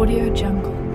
Audio Jungle.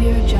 Audio Jungle.